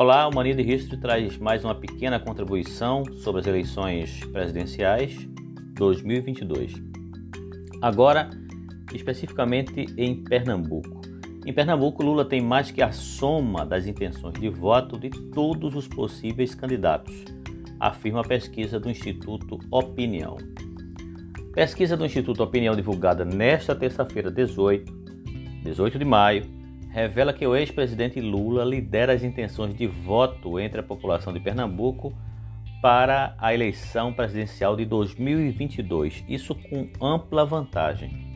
Olá, o Mania de History traz mais uma pequena contribuição sobre as eleições presidenciais 2022. Agora, especificamente em Pernambuco. Em Pernambuco, Lula tem mais que a soma das intenções de voto de todos os possíveis candidatos, afirma a pesquisa do Instituto Opinião. Pesquisa do Instituto Opinião divulgada nesta terça-feira, 18, 18 de maio, revela que o ex-presidente Lula lidera as intenções de voto entre a população de Pernambuco para a eleição presidencial de 2022, isso com ampla vantagem.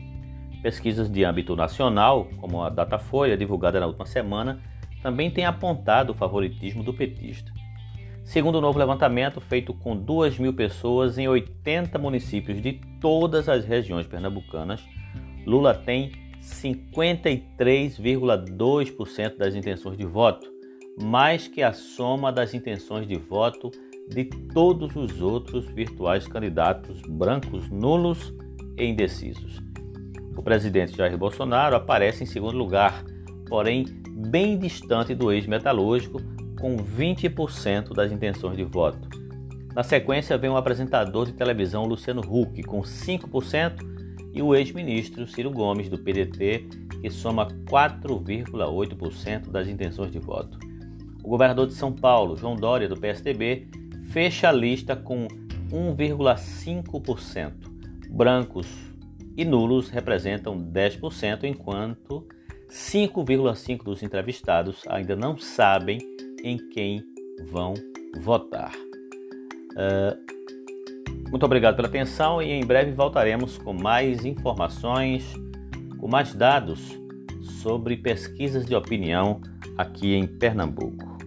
Pesquisas de âmbito nacional, como a Datafolha, divulgada na última semana, também têm apontado o favoritismo do petista. Segundo o novo levantamento feito com 2 mil pessoas em 80 municípios de todas as regiões pernambucanas, Lula tem 53,2% das intenções de voto, mais que a soma das intenções de voto de todos os outros virtuais candidatos brancos, nulos e indecisos. O presidente Jair Bolsonaro aparece em segundo lugar, porém bem distante do ex-metalúrgico, com 20% das intenções de voto. Na sequência vem o apresentador de televisão Luciano Huck, com 5%, e o ex-ministro Ciro Gomes, do PDT, que soma 4,8% das intenções de voto. O governador de São Paulo, João Dória, do PSDB, fecha a lista com 1,5%. Brancos e nulos representam 10%, enquanto 5,5% dos entrevistados ainda não sabem em quem vão votar. Uh, muito obrigado pela atenção e em breve voltaremos com mais informações, com mais dados sobre pesquisas de opinião aqui em Pernambuco.